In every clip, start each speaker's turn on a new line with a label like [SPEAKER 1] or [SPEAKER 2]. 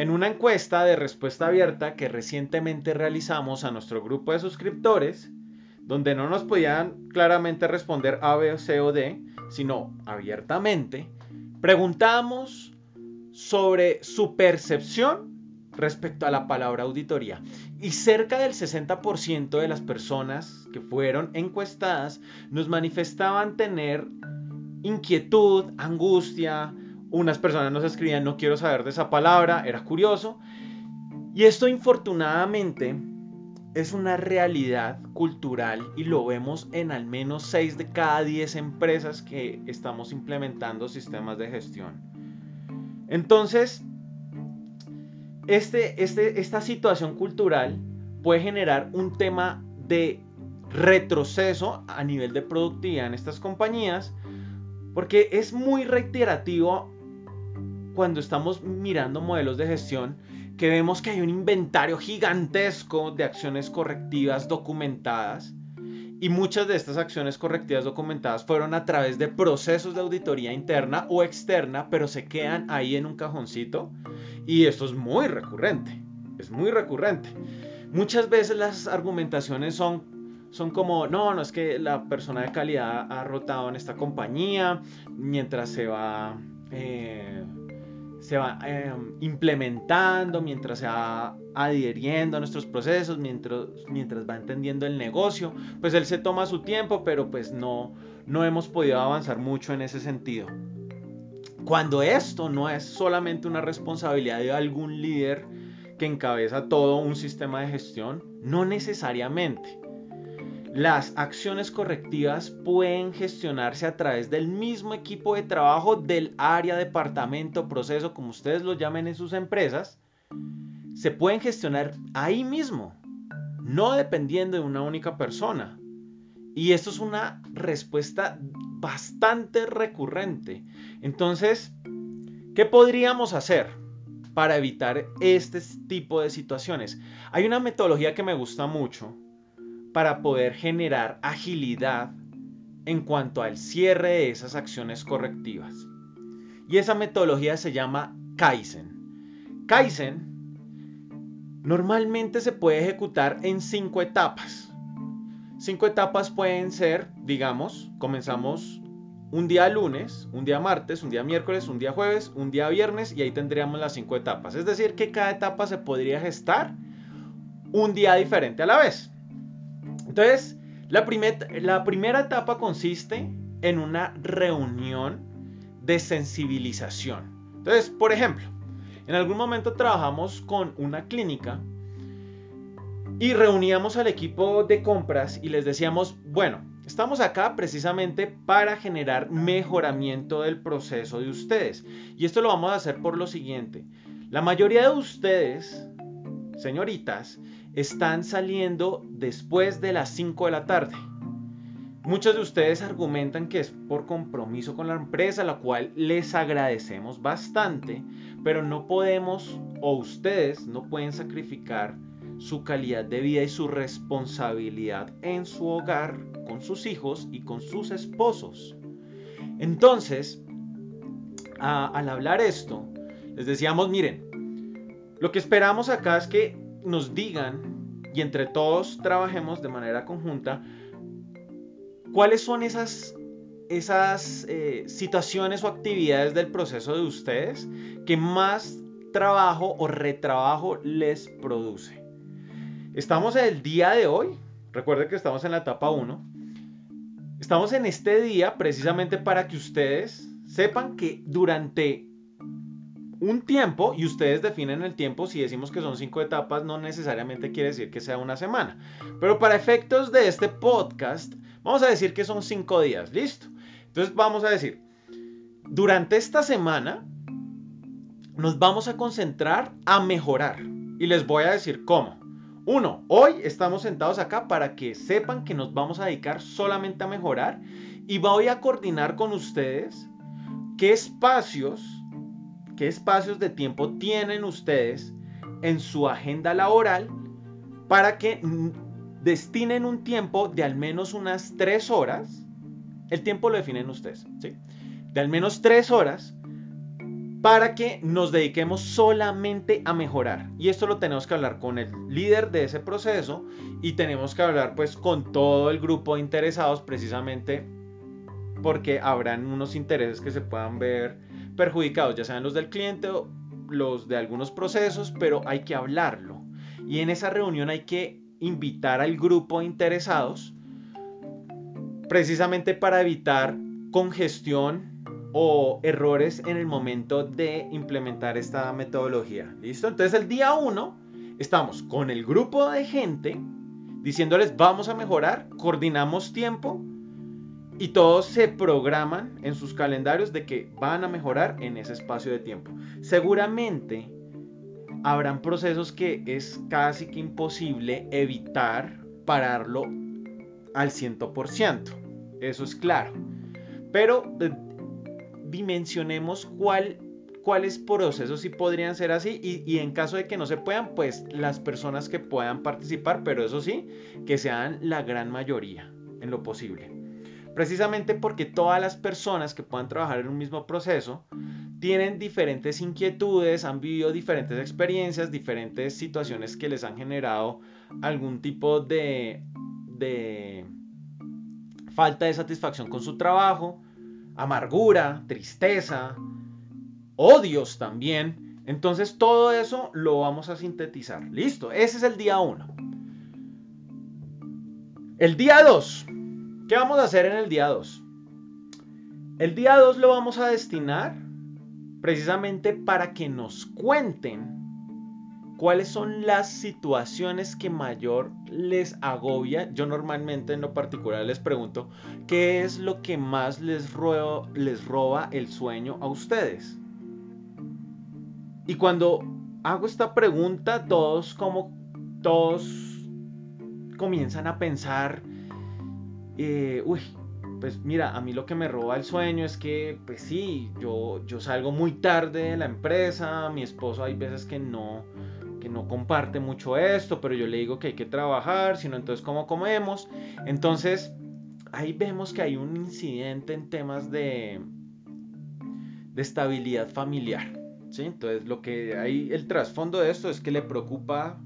[SPEAKER 1] En una encuesta de respuesta abierta que recientemente realizamos a nuestro grupo de suscriptores, donde no nos podían claramente responder A, B, C o D, sino abiertamente, preguntamos sobre su percepción respecto a la palabra auditoría. Y cerca del 60% de las personas que fueron encuestadas nos manifestaban tener inquietud, angustia. Unas personas nos escribían no quiero saber de esa palabra, era curioso. Y esto infortunadamente es una realidad cultural y lo vemos en al menos 6 de cada 10 empresas que estamos implementando sistemas de gestión. Entonces, este, este, esta situación cultural puede generar un tema de retroceso a nivel de productividad en estas compañías, porque es muy reiterativo cuando estamos mirando modelos de gestión que vemos que hay un inventario gigantesco de acciones correctivas documentadas y muchas de estas acciones correctivas documentadas fueron a través de procesos de auditoría interna o externa, pero se quedan ahí en un cajoncito. Y esto es muy recurrente, es muy recurrente. Muchas veces las argumentaciones son, son como, no, no es que la persona de calidad ha rotado en esta compañía mientras se va... Eh, se va em, implementando, mientras se va adhiriendo a nuestros procesos, mientras, mientras va entendiendo el negocio, pues él se toma su tiempo, pero pues no, no hemos podido avanzar mucho en ese sentido. Cuando esto no es solamente una responsabilidad de algún líder que encabeza todo un sistema de gestión, no necesariamente. Las acciones correctivas pueden gestionarse a través del mismo equipo de trabajo del área, departamento, proceso, como ustedes lo llamen en sus empresas. Se pueden gestionar ahí mismo, no dependiendo de una única persona. Y esto es una respuesta bastante recurrente. Entonces, ¿qué podríamos hacer para evitar este tipo de situaciones? Hay una metodología que me gusta mucho para poder generar agilidad en cuanto al cierre de esas acciones correctivas. Y esa metodología se llama Kaizen. Kaizen normalmente se puede ejecutar en cinco etapas. Cinco etapas pueden ser, digamos, comenzamos un día lunes, un día martes, un día miércoles, un día jueves, un día viernes y ahí tendríamos las cinco etapas. Es decir, que cada etapa se podría gestar un día diferente a la vez. Entonces, la, la primera etapa consiste en una reunión de sensibilización. Entonces, por ejemplo, en algún momento trabajamos con una clínica y reuníamos al equipo de compras y les decíamos, bueno, estamos acá precisamente para generar mejoramiento del proceso de ustedes. Y esto lo vamos a hacer por lo siguiente. La mayoría de ustedes, señoritas, están saliendo después de las 5 de la tarde. Muchos de ustedes argumentan que es por compromiso con la empresa, la cual les agradecemos bastante, pero no podemos o ustedes no pueden sacrificar su calidad de vida y su responsabilidad en su hogar, con sus hijos y con sus esposos. Entonces, al hablar esto, les decíamos, miren, lo que esperamos acá es que nos digan y entre todos trabajemos de manera conjunta cuáles son esas, esas eh, situaciones o actividades del proceso de ustedes que más trabajo o retrabajo les produce. Estamos en el día de hoy, recuerden que estamos en la etapa 1, estamos en este día precisamente para que ustedes sepan que durante un tiempo y ustedes definen el tiempo. Si decimos que son cinco etapas, no necesariamente quiere decir que sea una semana. Pero para efectos de este podcast, vamos a decir que son cinco días. Listo. Entonces vamos a decir, durante esta semana nos vamos a concentrar a mejorar. Y les voy a decir cómo. Uno, hoy estamos sentados acá para que sepan que nos vamos a dedicar solamente a mejorar y voy a coordinar con ustedes qué espacios qué espacios de tiempo tienen ustedes en su agenda laboral para que destinen un tiempo de al menos unas tres horas. El tiempo lo definen ustedes, ¿sí? De al menos tres horas para que nos dediquemos solamente a mejorar. Y esto lo tenemos que hablar con el líder de ese proceso y tenemos que hablar pues con todo el grupo de interesados precisamente porque habrán unos intereses que se puedan ver perjudicados, ya sean los del cliente o los de algunos procesos, pero hay que hablarlo. Y en esa reunión hay que invitar al grupo de interesados precisamente para evitar congestión o errores en el momento de implementar esta metodología. ¿Listo? Entonces el día 1 estamos con el grupo de gente diciéndoles vamos a mejorar, coordinamos tiempo y todos se programan en sus calendarios de que van a mejorar en ese espacio de tiempo. Seguramente habrán procesos que es casi que imposible evitar pararlo al 100%. Eso es claro. Pero dimensionemos cuál, cuáles procesos sí podrían ser así y, y, en caso de que no se puedan, pues las personas que puedan participar, pero eso sí, que sean la gran mayoría en lo posible. Precisamente porque todas las personas que puedan trabajar en un mismo proceso tienen diferentes inquietudes, han vivido diferentes experiencias, diferentes situaciones que les han generado algún tipo de, falta de satisfacción con su trabajo, amargura, tristeza, odios también. Entonces todo eso lo vamos a sintetizar. Listo, ese es el día 1. El día 2. ¿Qué vamos a hacer en el día 2? El día 2 lo vamos a destinar precisamente para que nos cuenten ¿Cuáles son las situaciones que mayor les agobia? Yo normalmente en lo particular les pregunto, ¿qué es lo que más les, les roba el sueño a ustedes? Y cuando hago esta pregunta, todos como todos comienzan a pensar, eh, uy, pues mira, a mí lo que me roba el sueño es que, pues sí, yo, yo salgo muy tarde de la empresa, mi esposo hay veces que no, que no comparte mucho esto, pero yo le digo que hay que trabajar, sino entonces cómo comemos. Entonces, ahí vemos que hay un incidente en temas de, de estabilidad familiar. ¿sí? Entonces, lo que hay, el trasfondo de esto es que le preocupa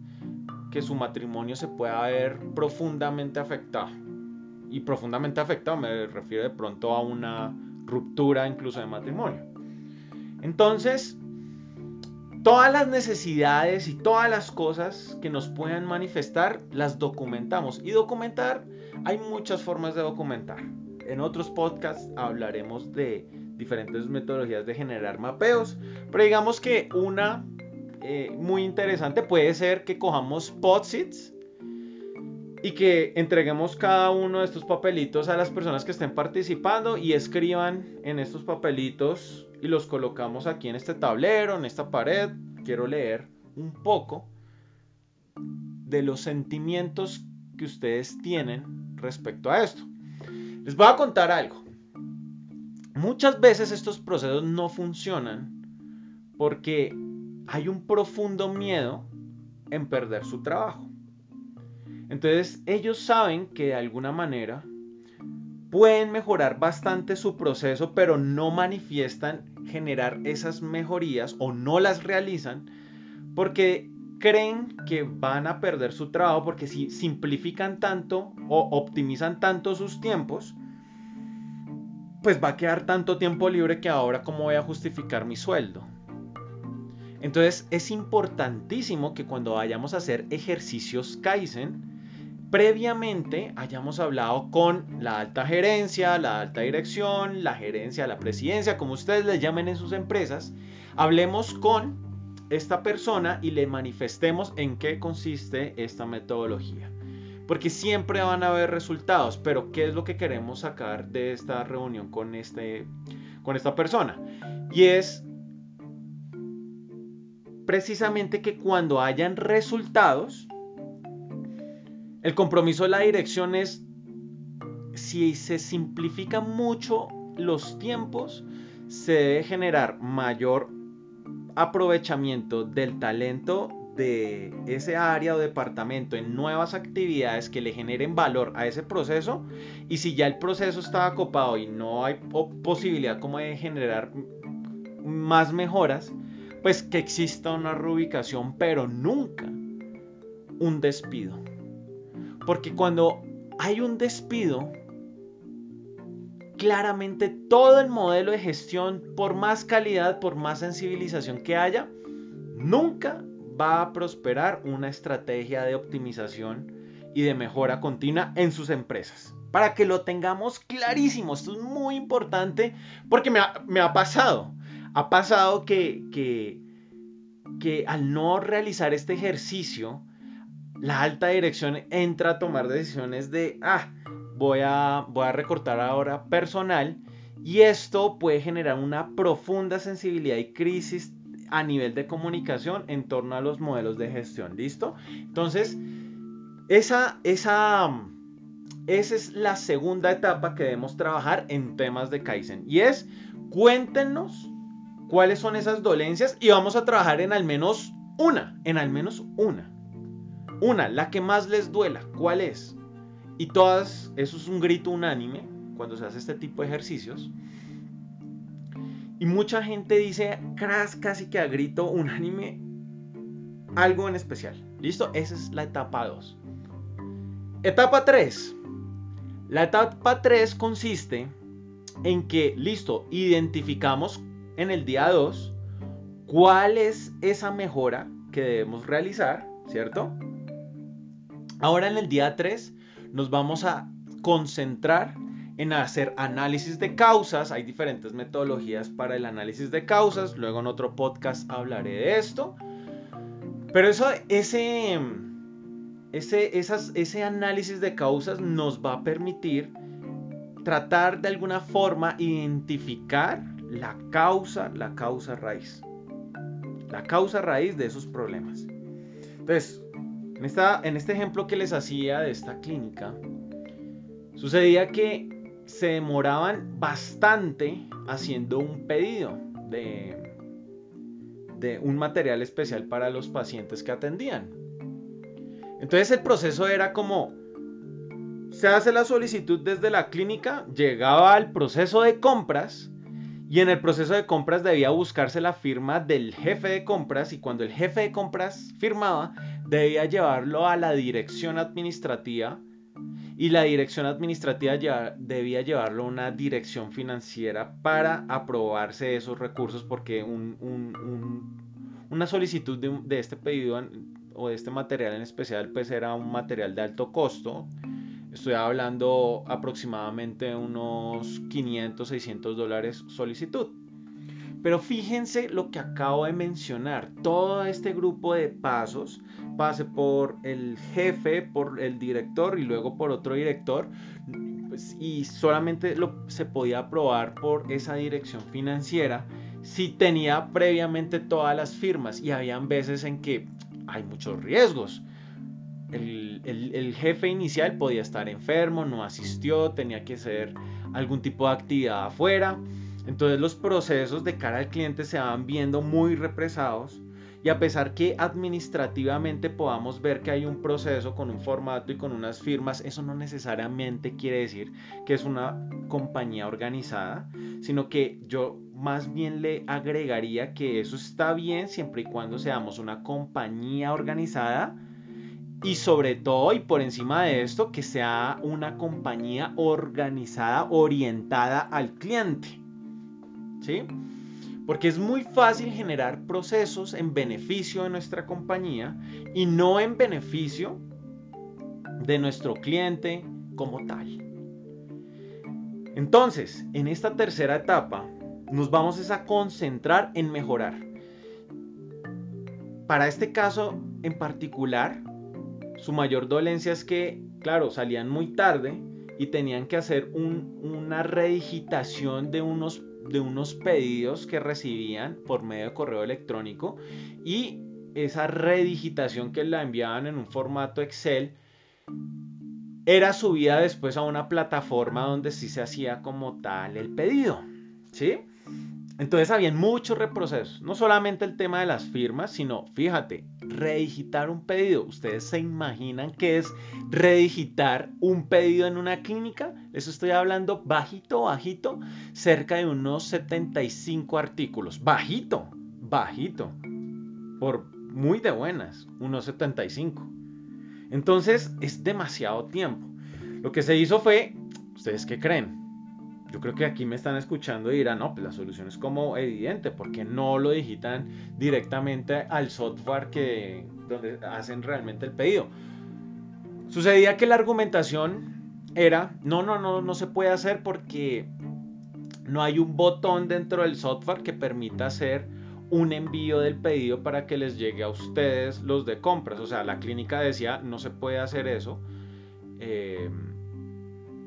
[SPEAKER 1] que su matrimonio se pueda ver profundamente afectado. Y profundamente afectado me refiero de pronto a una ruptura incluso de matrimonio. Entonces, todas las necesidades y todas las cosas que nos puedan manifestar las documentamos. Y documentar, hay muchas formas de documentar. En otros podcasts hablaremos de diferentes metodologías de generar mapeos. Pero digamos que una eh, muy interesante puede ser que cojamos podsits y que entreguemos cada uno de estos papelitos a las personas que estén participando y escriban en estos papelitos y los colocamos aquí en este tablero, en esta pared. Quiero leer un poco de los sentimientos que ustedes tienen respecto a esto. Les voy a contar algo. Muchas veces estos procesos no funcionan porque hay un profundo miedo en perder su trabajo. Entonces ellos saben que de alguna manera pueden mejorar bastante su proceso, pero no manifiestan generar esas mejorías o no las realizan porque creen que van a perder su trabajo porque si simplifican tanto o optimizan tanto sus tiempos, pues va a quedar tanto tiempo libre que ahora cómo voy a justificar mi sueldo. Entonces es importantísimo que cuando vayamos a hacer ejercicios Kaizen, previamente hayamos hablado con la alta gerencia, la alta dirección, la gerencia, la presidencia, como ustedes le llamen en sus empresas, hablemos con esta persona y le manifestemos en qué consiste esta metodología. Porque siempre van a haber resultados, pero ¿qué es lo que queremos sacar de esta reunión con, este, con esta persona? Y es precisamente que cuando hayan resultados, el compromiso de la dirección es, si se simplifican mucho los tiempos, se debe generar mayor aprovechamiento del talento de ese área o departamento en nuevas actividades que le generen valor a ese proceso y si ya el proceso está acopado y no hay posibilidad como de generar más mejoras, pues que exista una reubicación, pero nunca un despido. Porque cuando hay un despido, claramente todo el modelo de gestión, por más calidad, por más sensibilización que haya, nunca va a prosperar una estrategia de optimización y de mejora continua en sus empresas. Para que lo tengamos clarísimo, esto es muy importante porque me ha, pasado. Ha pasado que, que, al no realizar este ejercicio, la alta dirección entra a tomar decisiones de, ah, voy a, voy a recortar ahora personal y esto puede generar una profunda sensibilidad y crisis a nivel de comunicación en torno a los modelos de gestión. ¿Listo? Entonces, esa, esa, esa es la segunda etapa que debemos trabajar en temas de Kaizen. Y es, cuéntenos cuáles son esas dolencias y vamos a trabajar en al menos una, en al menos una. Una, la que más les duela, ¿cuál es? Y todas, eso es un grito unánime cuando se hace este tipo de ejercicios. Y mucha gente dice casi que a grito unánime algo en especial. ¿Listo? Esa es la etapa 2. Etapa 3. La etapa 3 consiste en que, listo, identificamos en el día 2 cuál es esa mejora que debemos realizar, ¿cierto? Ahora en el día 3 nos vamos a concentrar en hacer análisis de causas. Hay diferentes metodologías para el análisis de causas. Luego en otro podcast hablaré de esto. Pero eso, ese, ese, ese análisis de causas nos va a permitir tratar de alguna forma identificar la causa, la causa raíz. La causa raíz de esos problemas. Entonces, en, este ejemplo que les hacía de esta clínica, sucedía que se demoraban bastante haciendo un pedido de un material especial para los pacientes que atendían. Entonces el proceso era como, se hace la solicitud desde la clínica, llegaba al proceso de compras y en el proceso de compras debía buscarse la firma del jefe de compras y cuando el jefe de compras firmaba, debía llevarlo a la dirección administrativa y la dirección administrativa debía llevarlo a una dirección financiera para aprobarse esos recursos porque una solicitud de, este pedido o de este material en especial pues era un material de alto costo. Estoy hablando aproximadamente unos 500, 600 dólares solicitud. Pero fíjense lo que acabo de mencionar. Todo este grupo de pasos pase por el jefe, por el director y luego por otro director. Pues, y solamente se podía aprobar por esa dirección financiera si tenía previamente todas las firmas. Y habían veces en que hay muchos riesgos. El, el, jefe inicial podía estar enfermo, no asistió, tenía que hacer algún tipo de actividad afuera. Entonces los procesos de cara al cliente se van viendo muy represados y a pesar que administrativamente podamos ver que hay un proceso con un formato y con unas firmas, eso no necesariamente quiere decir que es una compañía organizada, sino que yo más bien le agregaría que eso está bien siempre y cuando seamos una compañía organizada y sobre todo y por encima de esto que sea una compañía organizada orientada al cliente. ¿sí? Porque es muy fácil generar procesos en beneficio de nuestra compañía y no en beneficio de nuestro cliente como tal. Entonces, en esta tercera etapa, nos vamos a concentrar en mejorar. Para este caso en particular, su mayor dolencia es que, claro, salían muy tarde y tenían que hacer una redigitación de unos de unos pedidos que recibían por medio de correo electrónico y esa redigitación que la enviaban en un formato Excel era subida después a una plataforma donde sí se hacía como tal el pedido. ¿Sí? Entonces habían muchos reprocesos, no solamente el tema de las firmas, sino, fíjate, redigitar un pedido. ¿Ustedes se imaginan qué es redigitar un pedido en una clínica? Eso estoy hablando bajito, bajito, cerca de unos 75 artículos. Bajito, bajito. Por muy de buenas, unos 75. Entonces es demasiado tiempo. Lo que se hizo fue, ¿ustedes qué creen? Yo creo que aquí me están escuchando y dirán, no, pues la solución es como evidente, porque no lo digitan directamente al software que, donde hacen realmente el pedido. Sucedía que la argumentación era, no, no, no, no se puede hacer porque no hay un botón dentro del software que permita hacer un envío del pedido para que les llegue a ustedes los de compras. O sea, la clínica decía, no se puede hacer eso. Eh,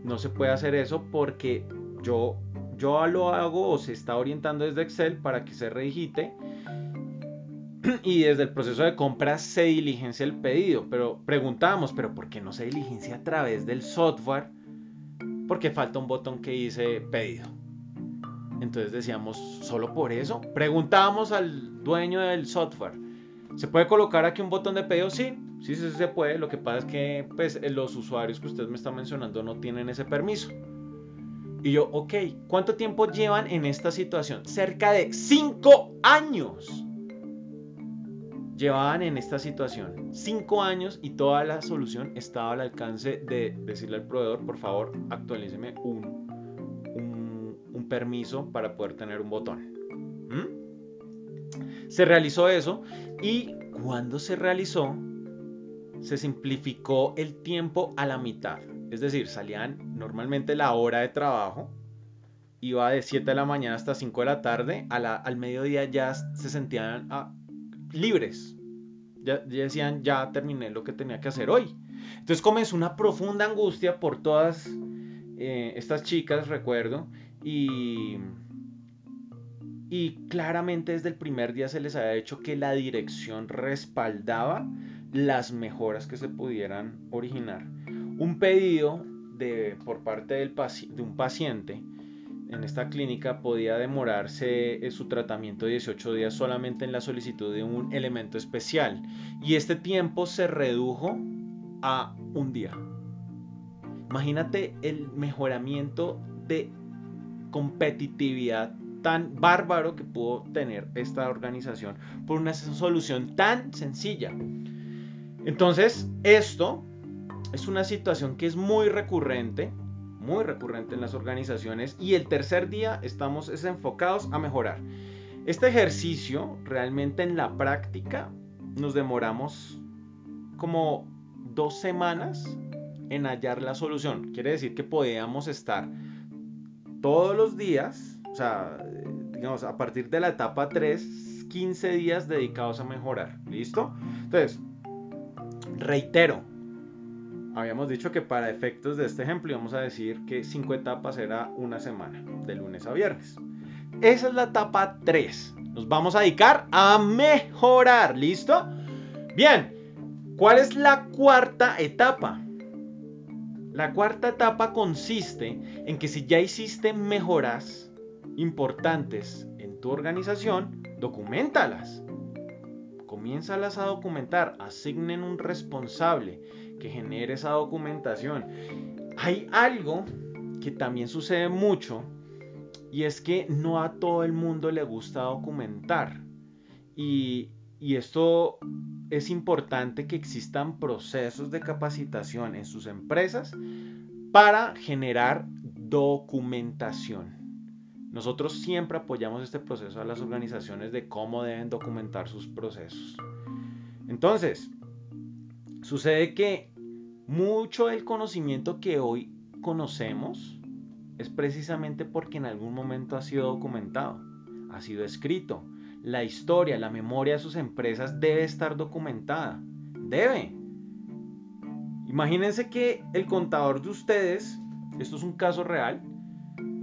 [SPEAKER 1] no se puede hacer eso porque yo, yo lo hago o se está orientando desde Excel para que se redigite y desde el proceso de compra se diligencia el pedido. Pero preguntábamos, ¿pero por qué no se diligencia a través del software? Porque falta un botón que dice pedido. Entonces decíamos, ¿solo por eso? Preguntábamos al dueño del software, ¿se puede colocar aquí un botón de pedido? Sí, sí, sí se puede. Lo que pasa es que pues, los usuarios que usted me está mencionando no tienen ese permiso. Y yo, ok, ¿cuánto tiempo llevan en esta situación? Cerca de 5 años. Llevaban en esta situación 5 años y toda la solución estaba al alcance de decirle al proveedor, por favor, actualíceme un, un, permiso para poder tener un botón. ¿Mm? Se realizó eso y cuando se realizó, se simplificó el tiempo a la mitad. Es decir, salían normalmente la hora de trabajo, iba de 7 de la mañana hasta 5 de la tarde, al mediodía ya se sentían ah, libres. Ya, decían, ya terminé lo que tenía que hacer hoy. Entonces comenzó una profunda angustia por todas eh, estas chicas, recuerdo, y, y claramente desde el primer día se les había hecho que la dirección respaldaba las mejoras que se pudieran originar un pedido de, por parte de un paciente en esta clínica podía demorarse eh, su tratamiento 18 días solamente en la solicitud de un elemento especial y este tiempo se redujo a un día. Imagínate el mejoramiento de competitividad tan bárbaro que pudo tener esta organización por una solución tan sencilla. Entonces, esto es una situación que es muy recurrente, muy recurrente en las organizaciones y el tercer día estamos enfocados a mejorar. Este ejercicio realmente en la práctica nos demoramos como dos semanas en hallar la solución. Quiere decir que podíamos estar todos los días, o sea, digamos, a partir de la etapa 3, 15 días dedicados a mejorar. ¿Listo? Entonces, reitero, habíamos dicho que para efectos de este ejemplo íbamos a decir que cinco etapas era una semana, de lunes a viernes. Esa es la etapa 3. Nos vamos a dedicar a mejorar, ¿listo? Bien, ¿cuál es la cuarta etapa? La cuarta etapa consiste en que si ya hiciste mejoras importantes en tu organización, documentalas. Comiénzalas a documentar, asignen un responsable que genere esa documentación. Hay algo que también sucede mucho y es que no a todo el mundo le gusta documentar. Y, y esto es importante que existan procesos de capacitación en sus empresas para generar documentación. Nosotros siempre apoyamos este proceso a las organizaciones de cómo deben documentar sus procesos. Entonces, Sucede que mucho del conocimiento que hoy conocemos es precisamente porque en algún momento ha sido documentado, ha sido escrito. La historia, la memoria de sus empresas debe estar documentada. Debe. Imagínense que el contador de ustedes, esto es un caso real,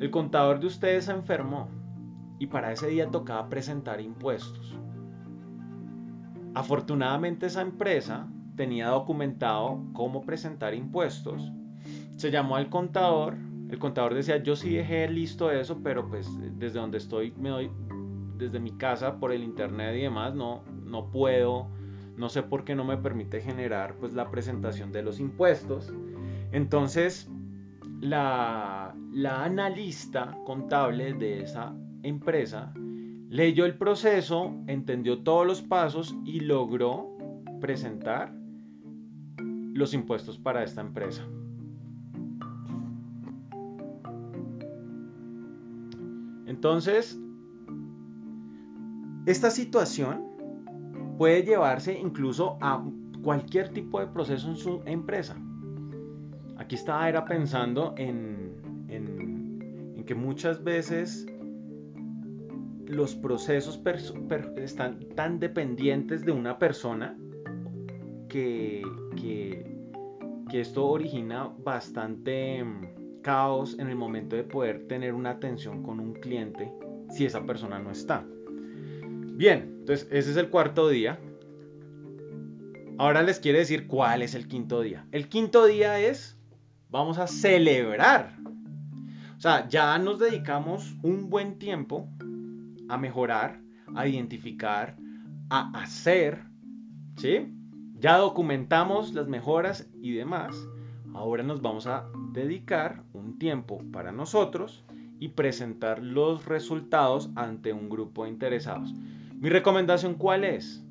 [SPEAKER 1] el contador de ustedes se enfermó y para ese día tocaba presentar impuestos. Afortunadamente esa empresa tenía documentado cómo presentar impuestos. Se llamó al contador el contador decía, yo sí dejé listo eso, pero pues desde donde estoy, me doy, desde mi casa, por el internet y demás, no, no puedo, no sé por qué no me permite generar pues la presentación de los impuestos. Entonces, la, la analista contable de esa empresa leyó el proceso, entendió todos los pasos y logró presentar los impuestos para esta empresa. Entonces, esta situación puede llevarse incluso a cualquier tipo de proceso en su empresa. Aquí estaba pensando en, en, que muchas veces los procesos están tan dependientes de una persona que, que, que esto origina bastante mm, caos en el momento de poder tener una atención con un cliente si esa persona no está. Bien, entonces ese es el cuarto día. Ahora les quiero decir cuál es el quinto día. El quinto día es, vamos a celebrar. O sea, ya nos dedicamos un buen tiempo a mejorar, a identificar, a hacer, ¿sí? Ya documentamos las mejoras y demás. Ahora nos vamos a dedicar un tiempo para nosotros y presentar los resultados ante un grupo de interesados. Mi recomendación cuál es?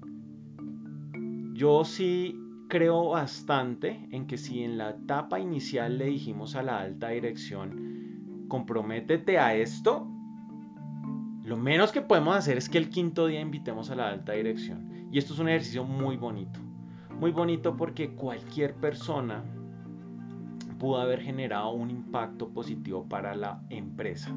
[SPEAKER 1] Yo sí creo bastante en que si en la etapa inicial le dijimos a la alta dirección, comprométete a esto, lo menos que podemos hacer es que el quinto día invitemos a la alta dirección. Y esto es un ejercicio muy bonito. Muy bonito porque cualquier persona pudo haber generado un impacto positivo para la empresa.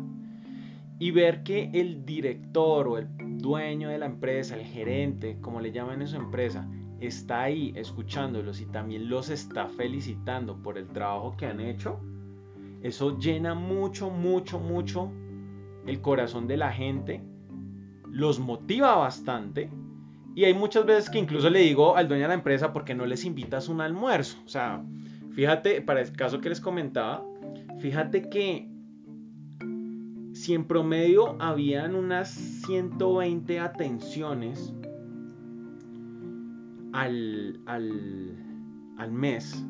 [SPEAKER 1] Y ver que el director o el dueño de la empresa, el gerente, como le llaman en su empresa, está ahí escuchándolos y también los está felicitando por el trabajo que han hecho, eso llena mucho, mucho, mucho el corazón de la gente, los motiva bastante y hay muchas veces que incluso le digo al dueño de la empresa, ¿por qué no les invitas un almuerzo? O sea, fíjate, para el caso que les comentaba, fíjate que si en promedio habían unas 120 atenciones al, al, mes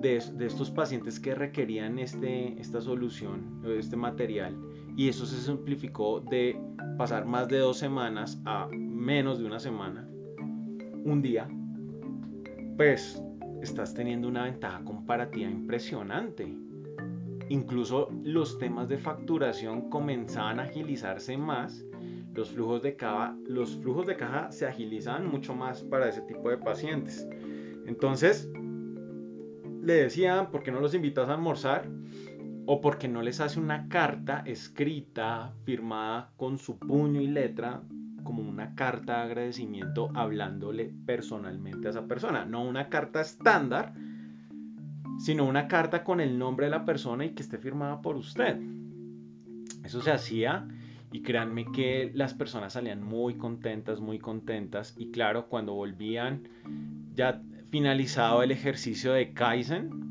[SPEAKER 1] de, de, estos pacientes que requerían este, esta solución, este material, y eso se simplificó de pasar más de dos semanas a menos de una semana, un día, pues estás teniendo una ventaja comparativa impresionante Incluso los temas de facturación comenzaban a agilizarse más. Los flujos de caja, se agilizaban mucho más para ese tipo de pacientes. Entonces, le decían, ¿por qué no los invitas a almorzar? O porque no les hace una carta escrita, firmada con su puño y letra, como una carta de agradecimiento hablándole personalmente a esa persona. No una carta estándar, sino una carta con el nombre de la persona y que esté firmada por usted. Eso se hacía y créanme que las personas salían muy contentas, muy contentas y claro, cuando volvían ya finalizado el ejercicio de Kaizen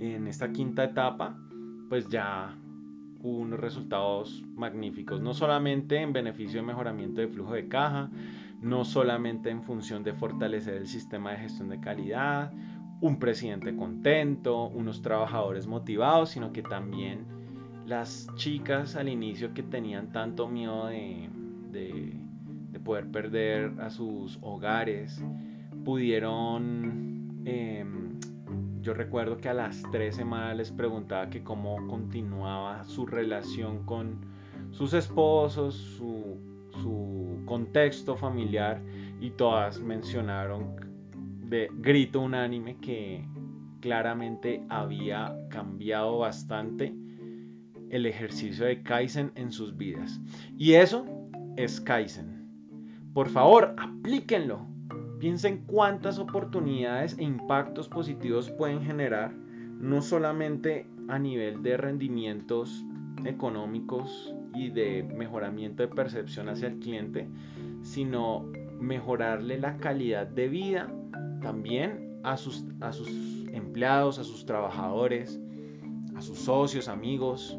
[SPEAKER 1] en esta quinta etapa, pues ya hubo unos resultados magníficos, no solamente en beneficio de mejoramiento de flujo de caja, no solamente en función de fortalecer el sistema de gestión de calidad, un presidente contento, unos trabajadores motivados, sino que también las chicas al inicio que tenían tanto miedo de, poder perder a sus hogares, pudieron, em, yo recuerdo que a las tres semanas les preguntaba que cómo continuaba su relación con sus esposos, su, su contexto familiar y todas mencionaron de grito unánime que claramente había cambiado bastante el ejercicio de Kaizen en sus vidas. Y eso es Kaizen. Por favor, aplíquenlo. Piensen cuántas oportunidades e impactos positivos pueden generar, no solamente a nivel de rendimientos económicos y de mejoramiento de percepción hacia el cliente, sino mejorarle la calidad de vida también a sus, a sus empleados, a sus trabajadores, a sus socios, amigos.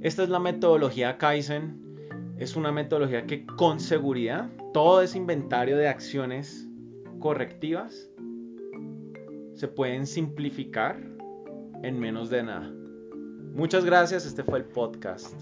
[SPEAKER 1] Esta es la metodología Kaizen. Es una metodología que con seguridad todo ese inventario de acciones correctivas se pueden simplificar en menos de nada. Muchas gracias, este fue el podcast.